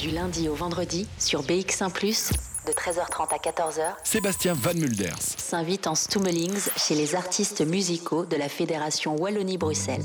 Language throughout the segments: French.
Du lundi au vendredi sur BX1 ⁇ de 13h30 à 14h, Sébastien Van Mulders. s'invite en Stummelings chez les artistes musicaux de la Fédération Wallonie-Bruxelles.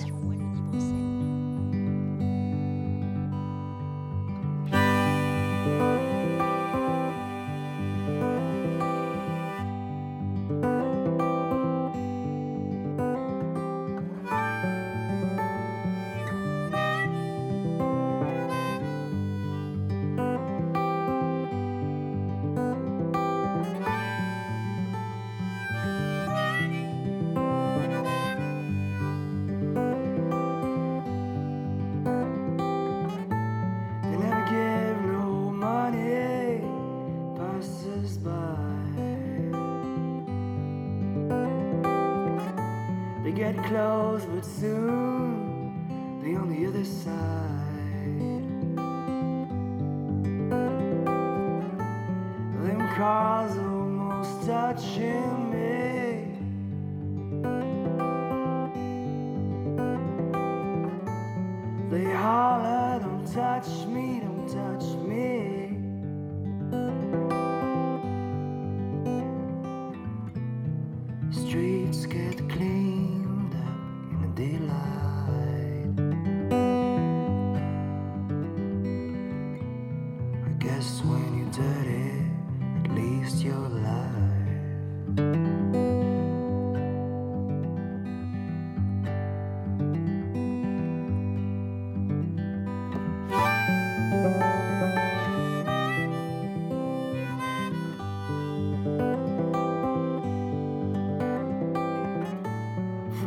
heart.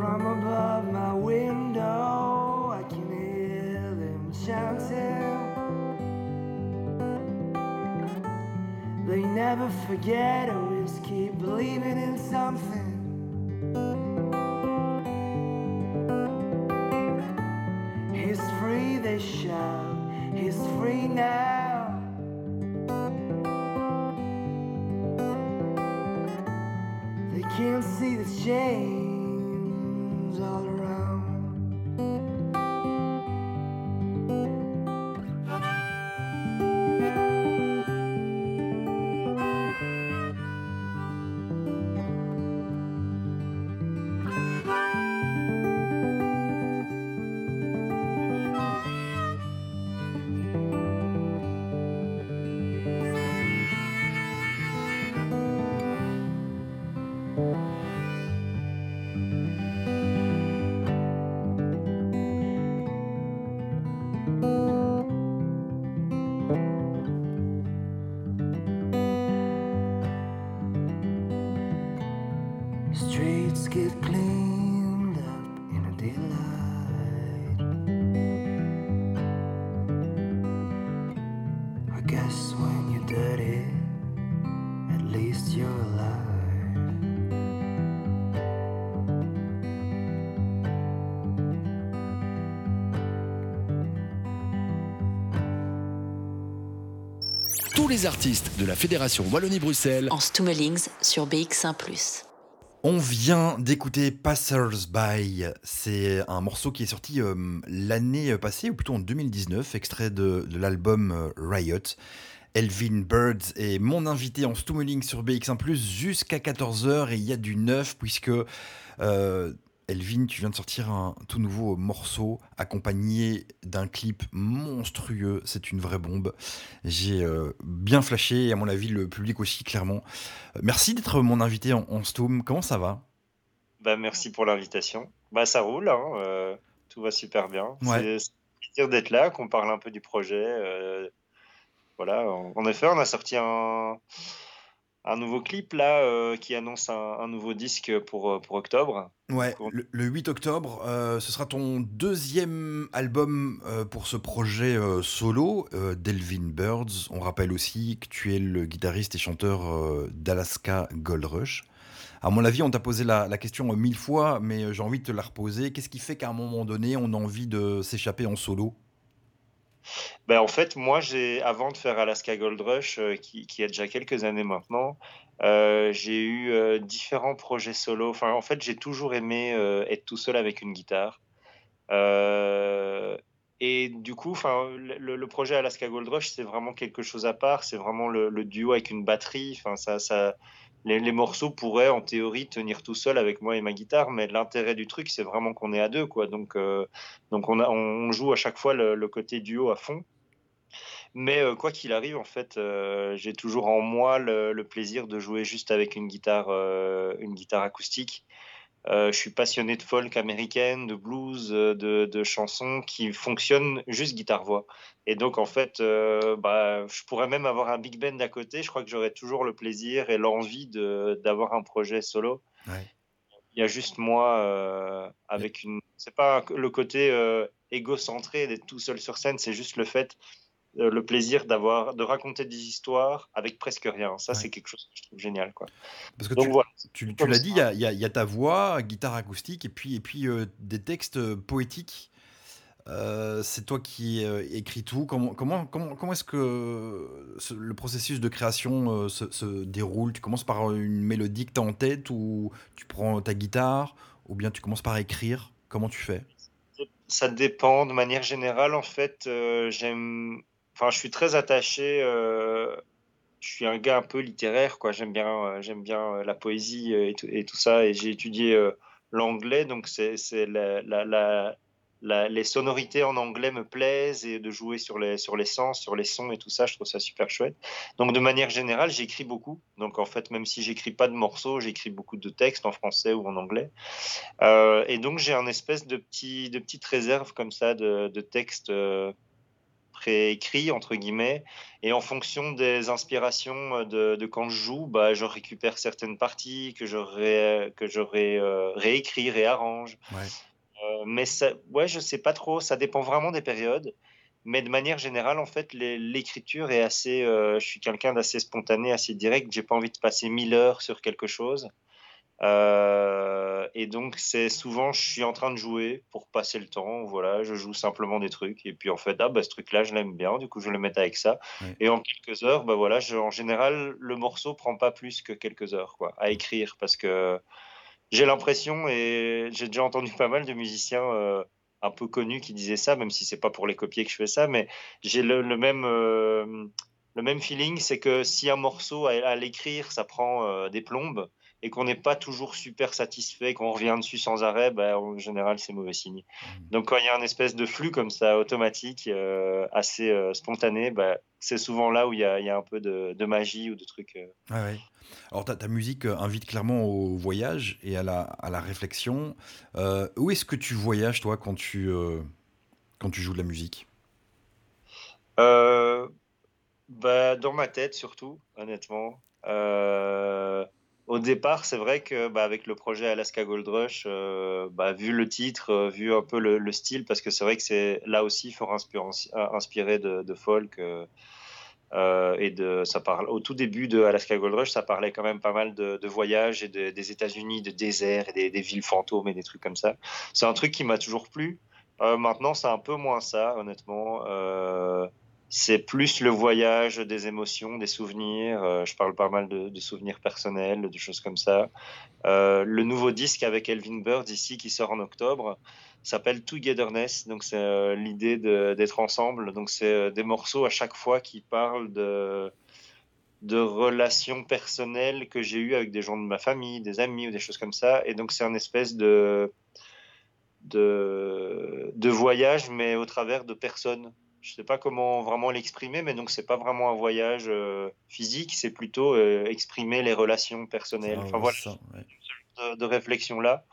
From above my window, I can hear them chanting. They never forget, always keep believing in something. He's free, they shout. He's free now. They can't see the chains Tous les artistes de la Fédération Wallonie-Bruxelles En Stummelings sur BX1 ⁇ On vient d'écouter Passers By. C'est un morceau qui est sorti euh, l'année passée, ou plutôt en 2019, extrait de, de l'album euh, Riot. Elvin Birds est mon invité en Stummeling sur BX1 jusqu'à 14h et il y a du neuf puisque euh, Elvin, tu viens de sortir un tout nouveau morceau accompagné d'un clip monstrueux. C'est une vraie bombe. J'ai euh, bien flashé et à mon avis le public aussi clairement. Euh, Merci d'être mon invité en, en Stum. Comment ça va? Bah, merci pour l'invitation. Bah, ça roule, hein, euh, tout va super bien. Ouais. C'est plaisir d'être là, qu'on parle un peu du projet. euh, voilà, en effet, on a sorti un, un nouveau clip là euh, qui annonce un, un nouveau disque pour, euh, pour octobre. Ouais, le, le 8 octobre, euh, ce sera ton deuxième album euh, pour ce projet solo d'Elvin Birds. On rappelle aussi que tu es le guitariste et chanteur d'Alaska Gold Rush. À mon avis, on t'a posé la, la question mille fois, mais j'ai envie de te la reposer. Qu'est-ce qui fait qu'à un moment donné, on a envie de s'échapper en solo? Ben, en fait, moi, j'ai, avant de faire Alaska Gold Rush, euh, qui, qui a déjà quelques années maintenant, euh, j'ai eu euh, différents projets solo. Enfin, en fait, j'ai toujours aimé être tout seul avec une guitare. Et du coup, enfin, le, projet Alaska Gold Rush, c'est vraiment quelque chose à part. C'est vraiment le, duo avec une batterie. Enfin, ça, les, morceaux pourraient, en théorie, tenir tout seul avec moi et ma guitare. Mais l'intérêt du truc, c'est vraiment qu'on est à deux, quoi. Donc, euh, donc on, joue à chaque fois le, le côté duo à fond. Mais euh, quoi qu'il arrive, en fait, euh, j'ai toujours en moi le, le, plaisir de jouer juste avec une guitare, une guitare acoustique. Euh, je suis passionné de folk américaine, de blues, euh, de, de chansons qui fonctionnent juste guitare-voix. Et donc, en fait, euh, bah, je pourrais même avoir un big band à côté. Je crois que j'aurais toujours le plaisir et l'envie d'avoir un projet solo. Ouais. Il y a juste moi euh, avec une. C'est pas le côté euh, égocentré d'être tout seul sur scène, c'est juste le fait le plaisir d'avoir de raconter des histoires avec presque rien. Ça, Ouais. c'est quelque chose que je trouve génial. Quoi. Parce que Donc tu, voilà. tu, tu comme l'as dit, il y a, il y a- il y a ta voix, guitare acoustique, et puis, et puis euh, des textes euh, poétiques. Euh, c'est toi qui euh, écris tout. Comment, comment, comment, comment est-ce que ce- le processus de création euh, se, se déroule? Tu commences par une mélodie que tu as en tête, ou tu prends ta guitare, ou bien tu commences par écrire? Comment tu fais? Ça dépend. De manière générale, en fait, euh, j'aime. Enfin, je suis très attaché. euh, Je suis un gars un peu littéraire, quoi. J'aime bien, euh, j'aime bien euh, la poésie et tout, ça. Et j'ai étudié l'anglais, donc c'est les sonorités en anglais me plaisent et de jouer sur les sur les sens, sur les sons et tout ça, je trouve ça super chouette. Donc de manière générale, j'écris beaucoup. Donc en fait, même si j'écris pas de morceaux, j'écris beaucoup de textes en français ou en anglais. Et donc j'ai un espèce de petit de petite réserve comme ça de, textes préécrits entre guillemets. Et en fonction des inspirations de, de quand je joue, bah, je récupère certaines parties que je ré, que je ré, euh, réécris, réarrange. Ouais. Euh, mais ça, ouais, je sais pas trop. Ça dépend vraiment des périodes. Mais de manière générale, en fait, l'écriture est assez. euh, je suis quelqu'un d'assez spontané, assez direct. J'ai pas envie de passer mille heures sur quelque chose. Euh, et donc, c'est souvent, je suis en train de jouer pour passer le temps. Voilà, je joue simplement des trucs. Et puis, en fait, ah, bah, ce truc-là, je l'aime bien. Du coup, je vais le mettre avec ça. Ouais. Et en quelques heures, bah, voilà, je, en général, le morceau prend pas plus que quelques heures quoi, à écrire parce que j'ai l'impression, et j'ai déjà entendu pas mal de musiciens euh, un peu connus qui disaient ça, même si c'est pas pour les copier que je fais ça, mais j'ai le, le même. euh, le même feeling, c'est que si un morceau à, à l'écrire, ça prend des plombes et qu'on n'est pas toujours super satisfait, qu'on revient dessus sans arrêt, bah, en général, c'est mauvais signe. Donc, quand il y a un espèce de flux comme ça, automatique, euh, assez euh, spontané, bah, c'est souvent là où il y a, il y a un peu de, de magie ou de trucs. euh. Ouais, ouais. Alors ta, ta musique euh, invite clairement au voyage et à la, à la réflexion. Où est-ce que tu voyages toi quand tu, quand tu joues de la musique? Bah, dans ma tête, surtout, honnêtement. Euh, au départ, c'est vrai que bah, avec le projet Alaska Gold Rush, euh, bah, vu le titre, euh, vu un peu le, le style, parce que c'est vrai que c'est là aussi fort inspiré, de, de folk. euh, et de, ça parle au tout début de Alaska Gold Rush, ça parlait quand même pas mal de, de voyages et de- des États-Unis, de déserts et des, villes fantômes et des trucs comme ça. C'est un truc qui m'a toujours plu. Maintenant, c'est un peu moins ça, honnêtement. C'est plus le voyage des émotions, des souvenirs. Euh, je parle pas mal de, souvenirs personnels, de choses comme ça. Euh, le nouveau disque avec Elvin Bird ici qui sort en octobre s'appelle Togetherness. Donc c'est euh, l'idée d'être ensemble. Donc c'est des morceaux à chaque fois qui parlent de relations personnelles que j'ai eues avec des gens de ma famille, des amis ou des choses comme ça. Et donc c'est un espèce de voyage, mais au travers de personnes. Je sais pas comment vraiment l'exprimer, mais donc c'est pas vraiment un voyage euh, physique, c'est plutôt euh, exprimer les relations personnelles. Ah, Enfin voilà, ça, ouais. de, de réflexion là.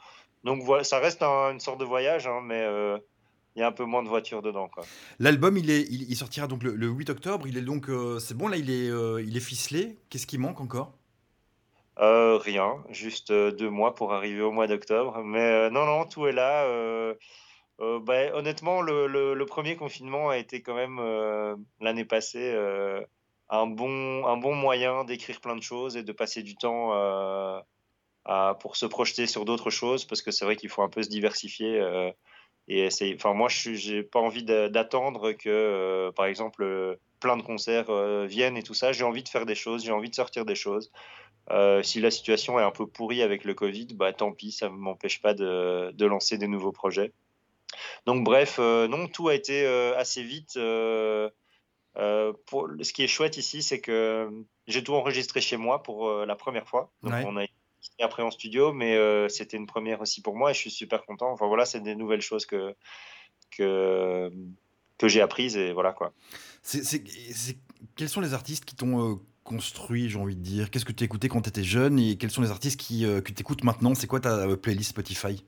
Donc voilà, ça reste un- une sorte de voyage, hein, mais euh, il y a un peu moins de voitures dedans. L'album, il, est, il, il sortira donc le, le 8 octobre. Il est donc, euh, c'est bon là, il est, euh, il est ficelé. Qu'est-ce qui manque encore? Euh, rien, juste deux mois pour arriver au mois d'octobre. Mais non, non, tout est là. Euh, bah, honnêtement, le, premier confinement a été quand même euh, l'année passée euh, un bon, moyen d'écrire plein de choses et de passer du temps pour se projeter sur d'autres choses, parce que c'est vrai qu'il faut un peu se diversifier. et. Enfin, moi, je j'ai pas envie d'a- d'attendre que, par exemple, plein de concerts viennent et tout ça. J'ai envie de faire des choses, j'ai envie de sortir des choses. Si la situation est un peu pourrie avec le Covid, bah tant pis, ça ne m'empêche pas de lancer des nouveaux projets. Donc bref, euh, non, tout a été euh, assez vite. euh, pour, ce qui est chouette ici, c'est que j'ai tout enregistré chez moi pour euh, la première fois. Donc Ouais. on a été après en studio, mais euh, c'était une première aussi pour moi et je suis super content. Enfin voilà, c'est des nouvelles choses que que que j'ai apprises et voilà quoi. Quels sont les artistes qui t'ont construit, j'ai envie de dire? Qu'est-ce que tu écoutais quand tu étais jeune et quels sont les artistes qui, que tu écoutes maintenant? C'est quoi ta playlist Spotify?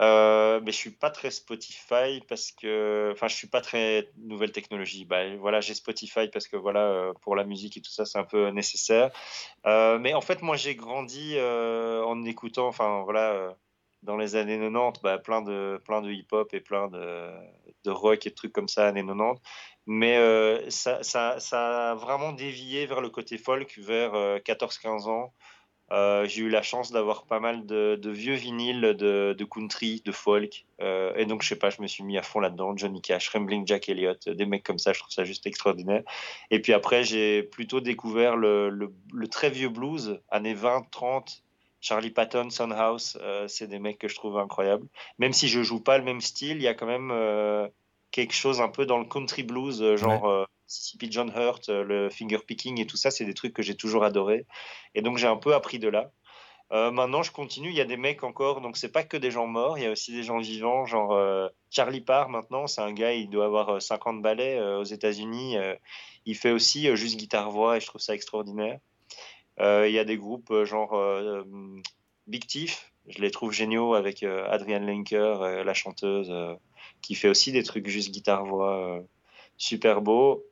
Euh, mais je suis pas très Spotify parce que, enfin, je suis pas très nouvelle technologie. Bah, voilà, j'ai Spotify parce que voilà, euh, pour la musique et tout ça, c'est un peu nécessaire. Euh, mais en fait, moi, j'ai grandi euh, en écoutant, enfin, voilà, dans les années 90, bah, plein de, plein de hip-hop et plein de, de rock et de trucs comme ça, années 90. Mais ça, a vraiment dévié vers le côté folk vers euh, 14-15 ans. Euh, j'ai eu la chance d'avoir pas mal de, vieux vinyles de, country, de folk. Euh, et donc, je sais pas, je me suis mis à fond là-dedans. Johnny Cash, Rambling Jack Elliott, des mecs comme ça, je trouve ça juste extraordinaire. Et puis après, j'ai plutôt découvert le, très vieux blues, années 20, 30. Charlie Patton, Son House, euh, c'est des mecs que je trouve incroyables. Même si je joue pas le même style, il y a quand même euh, quelque chose un peu dans le country blues, euh, genre euh, Mississippi John Hurt, euh, le finger picking et tout ça, c'est des trucs que j'ai toujours adoré. Et donc j'ai un peu appris de là. Euh, maintenant, je continue. Il y a des mecs encore, donc c'est pas que des gens morts. Il y a aussi des gens vivants, genre euh, Charlie Parr. Maintenant, c'est un gars, il doit avoir euh, 50 ballets euh, aux États-Unis. Il fait aussi juste guitare voix et je trouve ça extraordinaire. Il y a des groupes genre Big Thief. Je les trouve géniaux avec Adrienne Lenker, la chanteuse, qui fait aussi des trucs juste guitare voix euh, super beaux.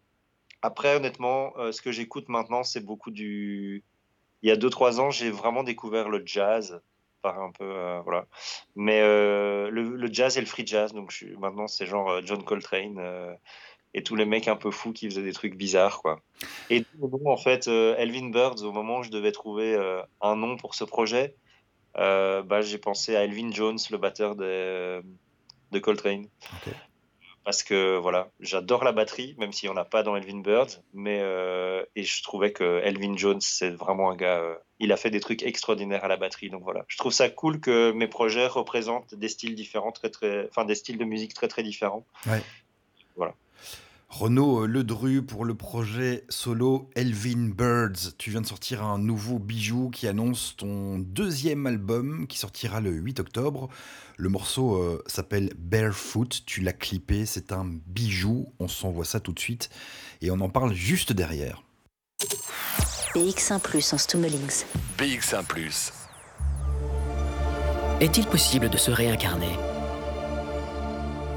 Après, honnêtement, euh, ce que j'écoute maintenant, c'est beaucoup du. Il y a 2-3 ans, j'ai vraiment découvert le jazz, par un peu, euh, voilà. Mais le, jazz et le free jazz, donc je maintenant, c'est genre John Coltrane et tous les mecs un peu fous qui faisaient des trucs bizarres, quoi. Et nom, en fait, Elvin Birds, au moment où je devais trouver un nom pour ce projet, bah, j'ai pensé à Elvin Jones, le batteur de, de Coltrane. Parce que voilà, j'adore la batterie, même s'il n'y en a pas dans Elvin Bird, mais euh, et je trouvais que Elvin Jones c'est vraiment un gars, euh, il a fait des trucs extraordinaires à la batterie, donc voilà, je trouve ça cool que mes projets représentent des styles différents, très très, enfin des styles de musique très très différents. Renaud Ledru pour le projet solo Elvin Birds. Tu viens de sortir un nouveau bijou qui annonce ton deuxième album qui sortira le 8 octobre. Le morceau euh, s'appelle Barefoot. Tu l'as clippé, c'est un bijou. On s'envoie ça tout de suite et on en parle juste derrière. BX1 Plus en Stummelings. BX1 Est-il possible de se réincarner?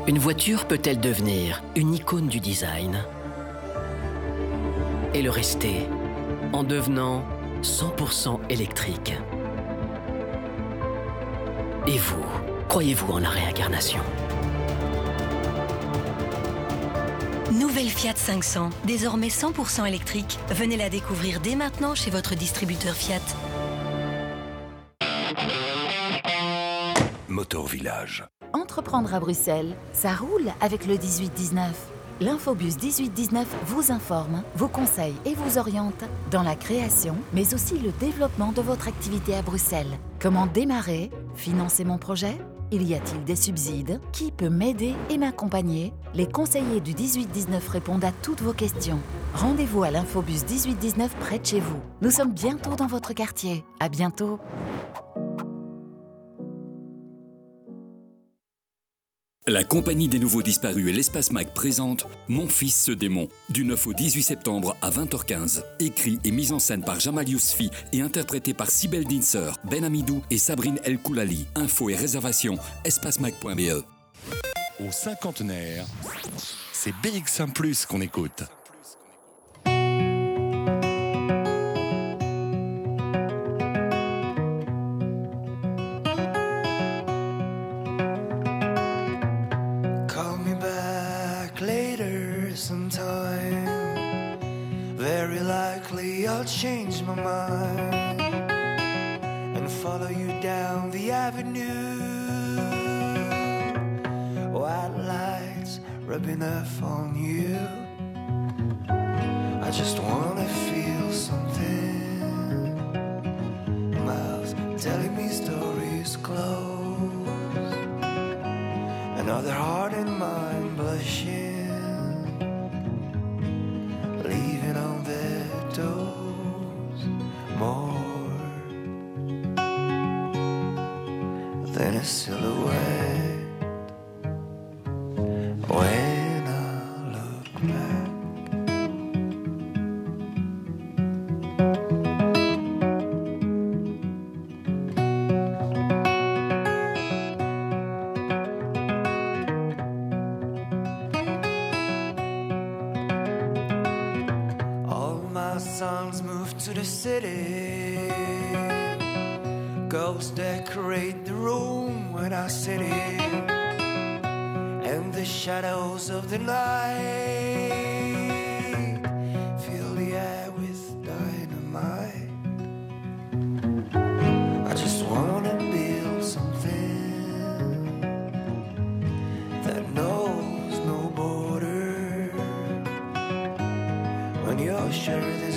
Une voiture peut-elle devenir une icône du design et le rester en devenant 100% électrique? Et vous, croyez-vous en la réincarnation? Nouvelle Fiat 500, désormais 100% électrique. Venez la découvrir dès maintenant chez votre distributeur Fiat. Motor Village. Entreprendre à Bruxelles, ça roule avec le 18-19. L'infobus 18-19 vous informe, vous conseille et vous oriente dans la création, mais aussi le développement de votre activité à Bruxelles. Comment démarrer Financer mon projet? Il y a-t-il des subsides? Qui peut m'aider et m'accompagner? Les conseillers du 18-19 répondent à toutes vos questions. Rendez-vous à l'infobus 18-19 près de chez vous. Nous sommes bientôt dans votre quartier. À bientôt La compagnie des nouveaux disparus et l'espace Mac présente Mon fils ce démon du 9 au 18 septembre à 20h15. Écrit et mis en scène par Jamal Yousfi et interprété par Sibel Dinser, Ben Amidou et Sabrine El Koulali. Infos et réservations espacemac.be. Au cinquantenaire, c'est BX1 qu'on écoute. City. Ghosts decorate the room when I sit in. And the shadows of the night fill the air with dynamite. I just wanna build something that knows no border. When you're sure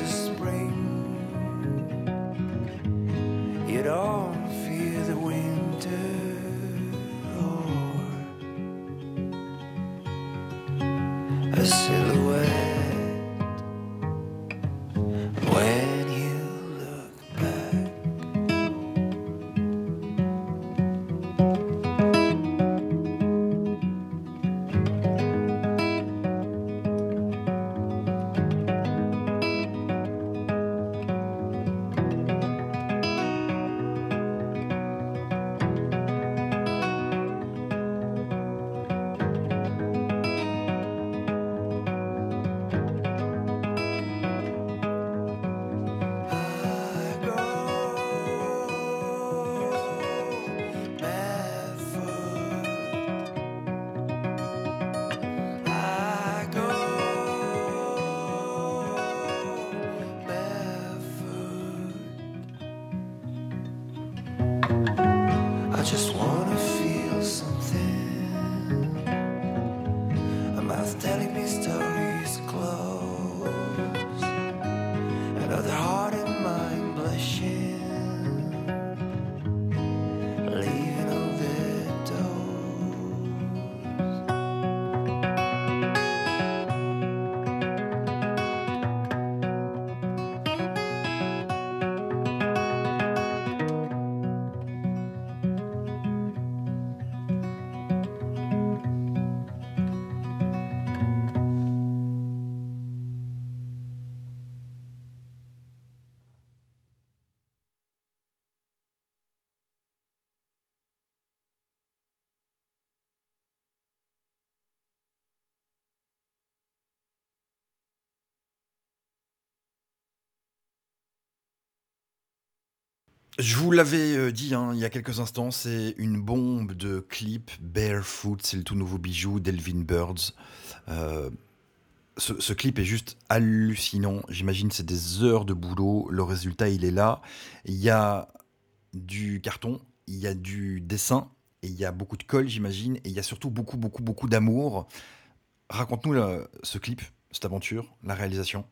Je vous l'avais euh, dit hein, il y a quelques instants, c'est une bombe de clip. Barefoot, c'est le tout nouveau bijou d'Elvin Birds. Euh, ce, ce clip est juste hallucinant. J'imagine c'est des heures de boulot. Le résultat, il est là. Il y a du carton, il y a du dessin, et il y a beaucoup de colle, j'imagine, et il y a surtout beaucoup, beaucoup, beaucoup d'amour. Raconte-nous ce clip, cette aventure, la réalisation.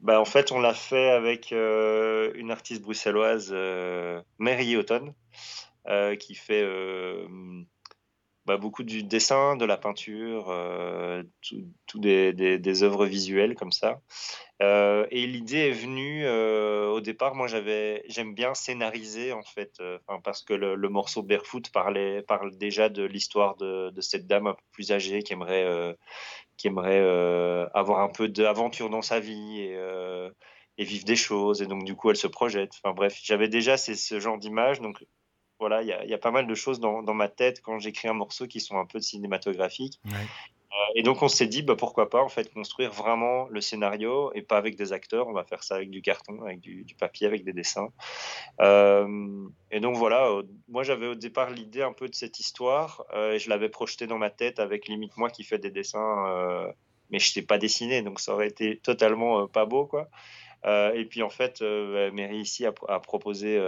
Bah, en fait, on l'a fait avec euh, une artiste bruxelloise, euh, Mary Houghton, euh, qui fait euh, bah, beaucoup du dessin, de la peinture, euh, tout, des, œuvres visuelles comme ça. Euh, et l'idée est venue euh, au départ. Moi, j'avais, j'aime bien scénariser en fait, parce que le, le morceau Barefoot parlait, parle déjà de l'histoire de, cette dame un peu plus âgée qui aimerait, qui aimerait avoir un peu d'aventure dans sa vie et, vivre des choses. Et donc, du coup, elle se projette. Enfin, bref, j'avais déjà ce genre d'image. Donc, voilà, il y a, il y a pas mal de choses dans, dans ma tête quand j'écris un morceau qui sont un peu cinématographiques. Euh, et donc on s'est dit bah, pourquoi pas en fait construire vraiment le scénario et pas avec des acteurs, on va faire ça avec du carton, avec du, du papier, avec des dessins. Euh, et donc voilà, euh, moi j'avais au départ l'idée un peu de cette histoire euh, et je l'avais projetée dans ma tête avec limite moi qui fais des dessins, mais je sais pas dessiner donc ça aurait été totalement pas beau quoi. Et puis en fait, euh, Mary ici a, a proposé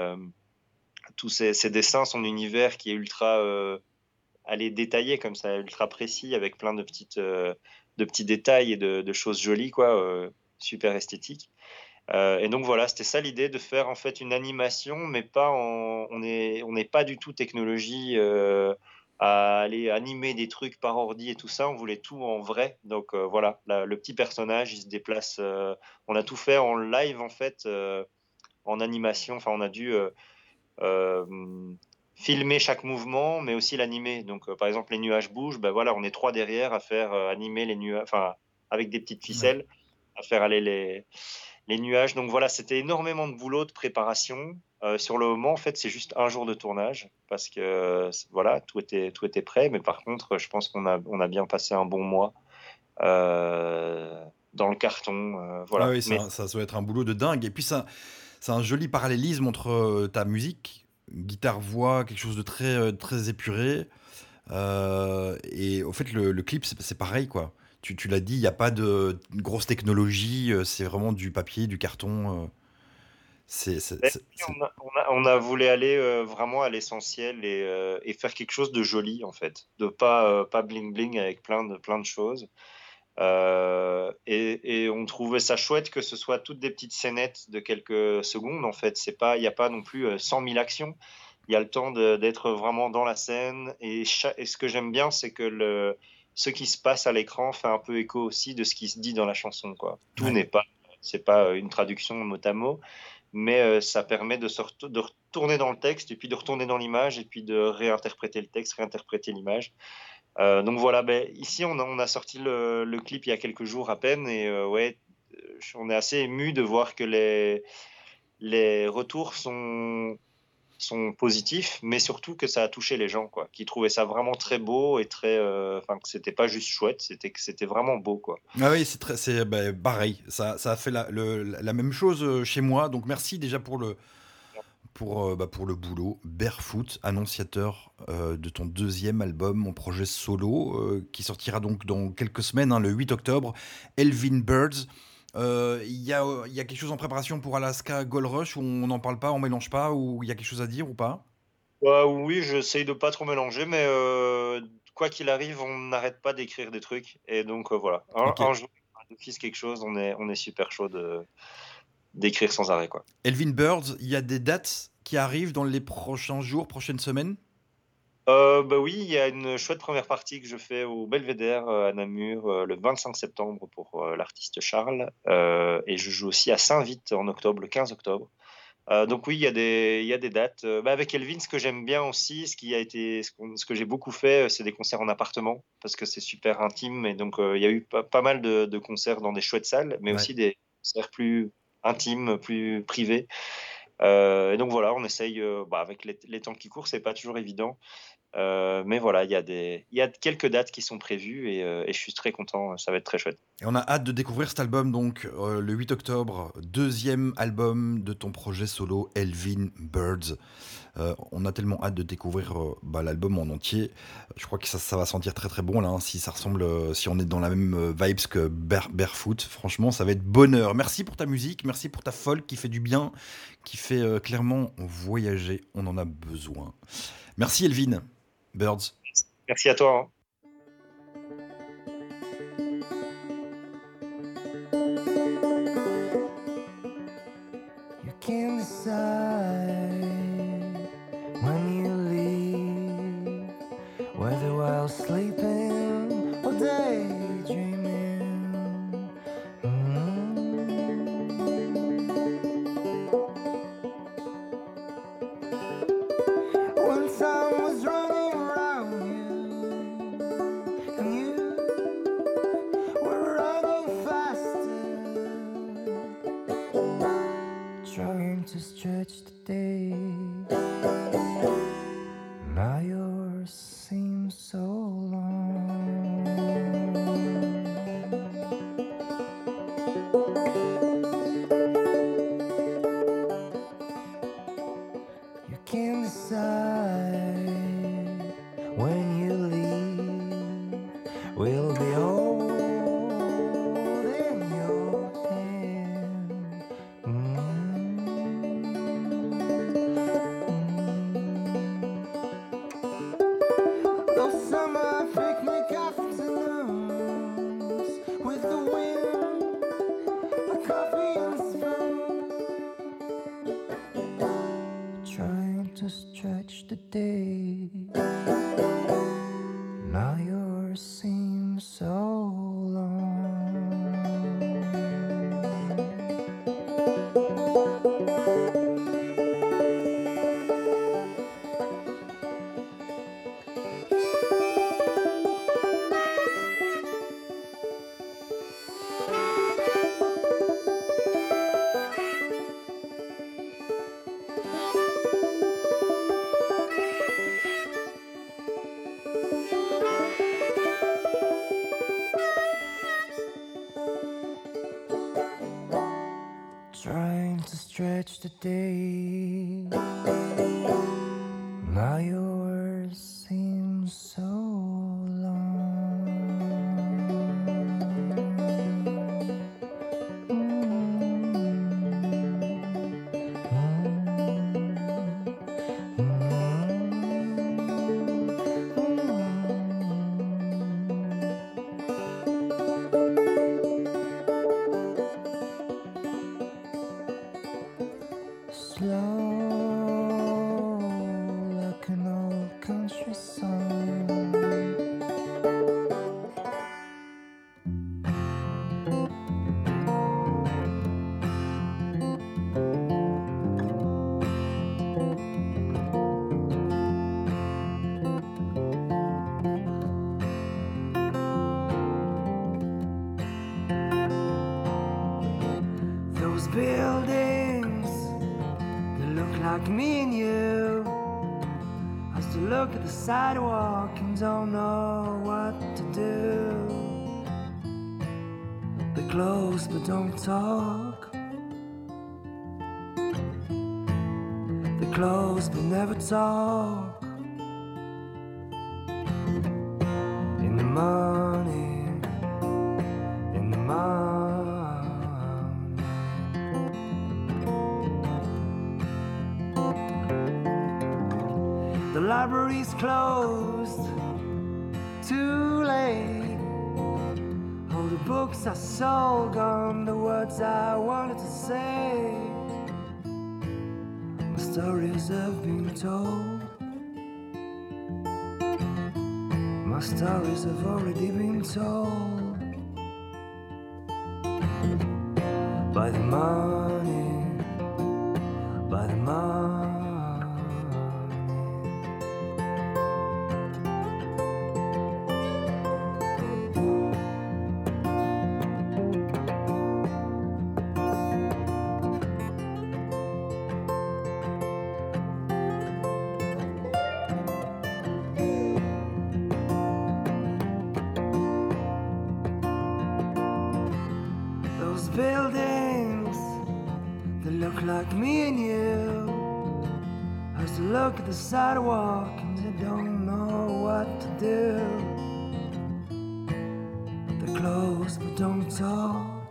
tous ces dessins, son univers qui est ultra euh, détaillé comme ça, ultra précis, avec plein de petites, euh, de petits détails et de, choses jolies, quoi, euh, super esthétiques. Euh, et donc voilà, c'était ça l'idée de faire en fait une animation, mais pas on est, on n'est pas du tout technologie à aller animer des trucs par ordi et tout ça. On voulait tout en vrai. Donc voilà, le petit personnage, il se déplace. on a tout fait en live en fait, en animation. Enfin, on a dû filmer chaque mouvement, mais aussi l'animer. Donc, euh, par exemple, les nuages bougent, ben voilà, on est trois derrière à faire euh, animer les nuages, enfin, avec des petites ficelles, à faire aller les, les nuages. Donc voilà, c'était énormément de boulot, de préparation. Euh, sur le moment, en fait, c'est juste un jour de tournage parce que euh, voilà, tout était tout était prêt. Mais par contre, je pense qu'on a on a bien passé un bon mois. Euh, dans le carton. euh, voilà. Ah oui, ça, Mais- ça doit être un boulot de dingue. Et puis, ça, c'est un joli parallélisme entre euh, ta musique, guitare-voix, quelque chose de très, euh, très épuré. euh, et au fait, le, le clip, c'est pareil, quoi. Tu, tu l'as dit, il n'y a pas de grosse technologie, c'est vraiment du papier, du carton. on, a, on, a, on a voulu aller euh, vraiment à l'essentiel et, euh, et faire quelque chose de joli en fait, de pas euh, pas bling bling avec plein de plein de choses. Euh, et, et on trouvait ça chouette que ce soit toutes des petites scénettes de quelques secondes en fait. C'est pas, il n'y a pas non plus euh, 100 000 actions. Il y a le temps d'être vraiment dans la scène. Et, ce que j'aime bien, c'est que le, ce qui se passe à l'écran fait un peu écho aussi de ce qui se dit dans la chanson. Quoi. Tout Ouais. n'est pas, c'est pas euh, une traduction mot à mot mais euh, ça permet de, se ret- de retourner dans le texte et puis de retourner dans l'image et puis de réinterpréter le texte, réinterpréter l'image. Euh, donc voilà, ben, ici on a, sorti le, clip il y a quelques jours à peine et euh, ouais, euh, on est assez ému de voir que les, les retours sont, sont positifs, mais surtout que ça a touché les gens, quoi, qui trouvaient ça vraiment très beau et très, euh, enfin que c'était pas juste chouette, c'était que c'était vraiment beau, quoi. Ah oui, c'est très, c'est bah, pareil. Ça, ça a fait la, le- la même chose euh, chez moi. Donc merci déjà pour le, pour, euh, bah, pour le boulot. Barefoot, annonciateur euh, de ton deuxième album, mon projet solo, euh, qui sortira donc dans quelques semaines, hein, le 8 octobre. Elvin Birds. Euh, Il y, a, il y a quelque chose en préparation pour Alaska Gold Rush où on n'en parle pas, on mélange pas, ou il y a quelque chose à dire ou pas? Ouais, oui, j'essaye de pas trop mélanger, mais quoi qu'il arrive, on n'arrête pas d'écrire des trucs. Et donc voilà, un, Ok. un jour, quelque chose, on est, on est super chaud de- d'écrire sans arrêt. Quoi. Elvin Birds, il y a des dates qui arrivent dans les prochains jours, prochaines semaines? Euh, bah oui, il y a une chouette première partie que je fais au Belvédère euh, à Namur euh, le 25 septembre pour l'artiste Charles. Euh, et je joue aussi à Saint-Vite en octobre, le 15 octobre. Euh, donc oui, il y a des, il y a des dates. Euh, bah avec Elvin, ce que j'aime bien aussi, ce qui a été, ce, que j'ai beaucoup fait, c'est des concerts en appartement parce que c'est super intime. Et donc euh, il y a eu pas, pas mal de, de concerts dans des chouettes salles, mais Ouais. aussi des concerts plus intimes, plus privés. Euh, et donc voilà, on essaye, euh, bah, avec les, les temps qui courent, c'est pas toujours évident. Euh, mais voilà, il y, a des- y a quelques dates qui sont prévues et, euh, et je suis très content, ça va être très chouette. Et on a hâte de découvrir cet album, donc euh, le 8 octobre, deuxième album de ton projet solo Elvin Birds. On a tellement hâte de découvrir bah, l'album en entier. Je crois que ça, va sentir très très bon là. hein, si ça ressemble, si on est dans la même vibes que Bare- Barefoot, franchement, ça va être bonheur. Merci pour ta musique, merci pour ta folk qui fait du bien, qui fait clairement voyager. On en a besoin. Merci Elvin Birds. Merci à toi. hein. Trying to stretch the day sidewalk and don't know what to do. They're close but don't talk. They're close but never talk. Closed, too late. All the books I sold, gone the words I wanted to say. My stories have been told. My stories have already been told. By the morning, 走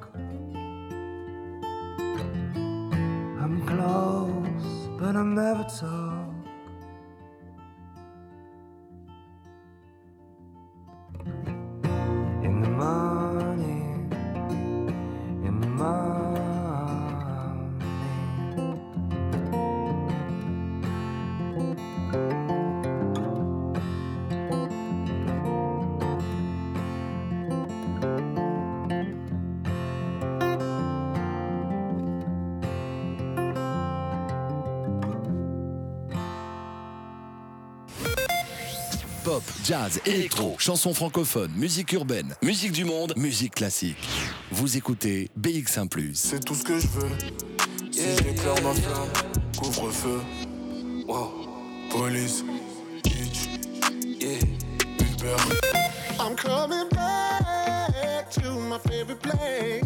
jazz, électro, chansons francophones, musique urbaine, musique du monde, musique classique. Vous écoutez BX1 ⁇ C'est tout ce que je veux. Si j'éclaire ma flamme, couvre-feu. Wow. Police, bitch, yeah, Uber. I'm coming back to my favorite place.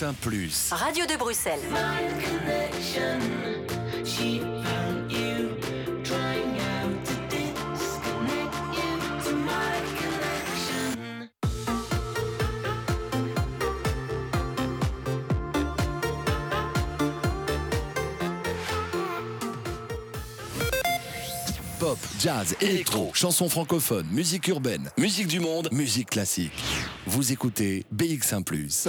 BX1 ⁇ Radio de Bruxelles. Pop, jazz, électro, chansons francophones, musique urbaine, musique du monde, musique classique. Vous écoutez BX1 ⁇